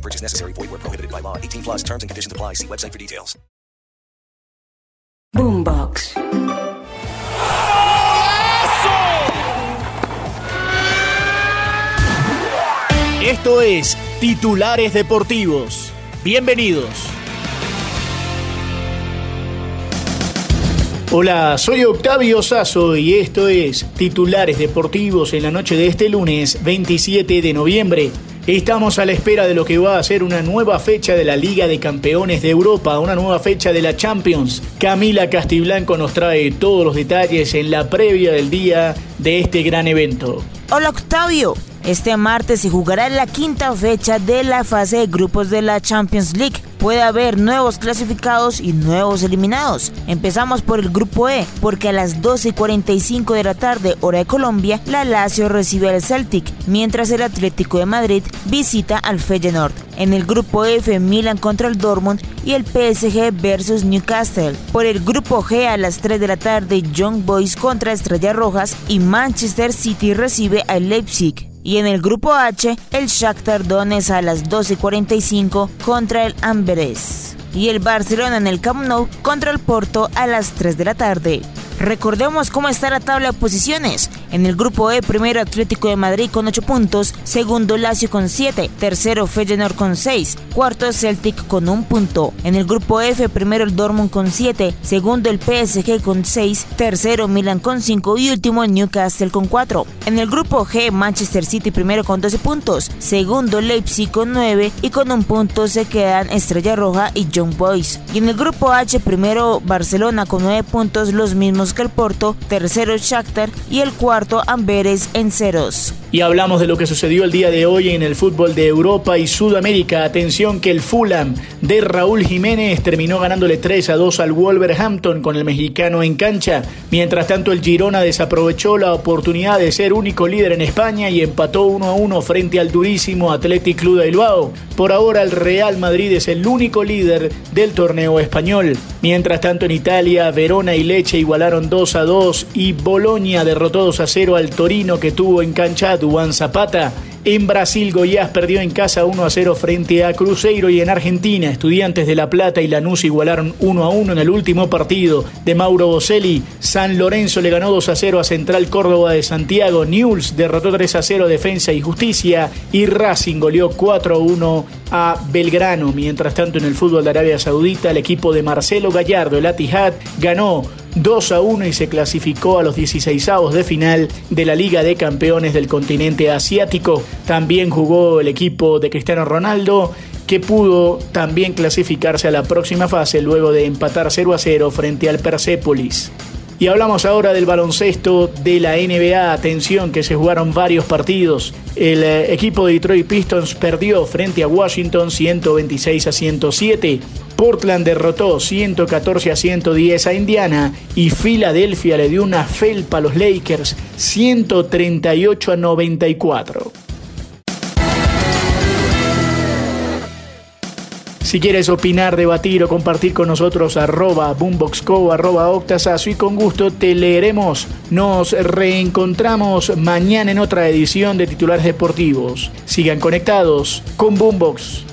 No purchase necessary. Void where prohibited by law. 18 plus terms and conditions apply. See website for details. Boombox. Esto es Titulares Deportivos. Bienvenidos. Hola, soy Octavio Sazo y esto es Titulares Deportivos en la noche de este lunes 27 de noviembre. Estamos a la espera de lo que va a ser una nueva fecha de la Liga de Campeones de Europa, una nueva fecha de la Champions. Camila Castiblanco nos trae todos los detalles en la previa del día de este gran evento. Hola Octavio, este martes se jugará la quinta fecha de la fase de grupos de la Champions League. Puede haber nuevos clasificados y nuevos eliminados. Empezamos por el grupo E, porque a las 12.45 de la tarde, hora de Colombia, la Lazio recibe al Celtic, mientras el Atlético de Madrid visita al Feyenoord. En el grupo F, Milan contra el Dortmund y el PSG versus Newcastle. Por el grupo G, a las 3 de la tarde, Young Boys contra Estrellas Rojas y Manchester City recibe al Leipzig. Y en el grupo H, el Shakhtar Donetsk a las 12.45 contra el Amberes. Y el Barcelona en el Camp Nou contra el Porto a las 3 de la tarde. Recordemos cómo está la tabla de posiciones. En el grupo E, primero Atlético de Madrid con 8 puntos, segundo Lazio con 7, tercero Feyenoord con 6, cuarto Celtic con 1 punto. En el grupo F, primero el Dortmund con 7, segundo el PSG con 6, tercero Milan con 5 y último Newcastle con 4. En el grupo G, Manchester City primero con 12 puntos, segundo Leipzig con 9 y con un punto se quedan Estrella Roja y Young Boys. Y en el grupo H, primero Barcelona con 9 puntos, los mismos que el Porto, tercero Shakhtar y el cuarto Amberes en ceros. Y hablamos de lo que sucedió el día de hoy en el fútbol de Europa y Sudamérica. Atención que el Fulham de Raúl Jiménez terminó ganándole 3 a 2 al Wolverhampton con el mexicano en cancha. Mientras tanto el Girona desaprovechó la oportunidad de ser único líder en España y empató 1 a 1 frente al durísimo Athletic Club de Bilbao. Por ahora el Real Madrid es el único líder del torneo español. Mientras tanto en Italia, Verona y Leche igualaron 2 a 2 y Bolonia derrotó 2 a 0 al Torino que tuvo en cancha Duan Zapata. En Brasil, Goiás perdió en casa 1 a 0 frente a Cruzeiro y en Argentina, Estudiantes de La Plata y Lanús igualaron 1 a 1 en el último partido de Mauro Boselli. San Lorenzo le ganó 2 a 0 a Central Córdoba de Santiago. Newell's derrotó 3 a 0 Defensa y Justicia y Racing goleó 4 a 1 a Belgrano. Mientras tanto, en el fútbol de Arabia Saudita, el equipo de Marcelo Gallardo, el Atihad, ganó 2 a 1 y se clasificó a los 16avos de final de la Liga de Campeones del continente asiático. También jugó el equipo de Cristiano Ronaldo que pudo también clasificarse a la próxima fase luego de empatar 0 a 0 frente al Persepolis. Y hablamos ahora del baloncesto de la NBA. Atención que se jugaron varios partidos. El eh, equipo de Detroit Pistons perdió frente a Washington 126 a 107. Portland derrotó 114 a 110 a Indiana y Filadelfia le dio una felpa a los Lakers 138 a 94. Si quieres opinar, debatir o compartir con nosotros, arroba boomboxco, arroba octasazo y con gusto te leeremos. Nos reencontramos mañana en otra edición de Titulares Deportivos. Sigan conectados con Boombox.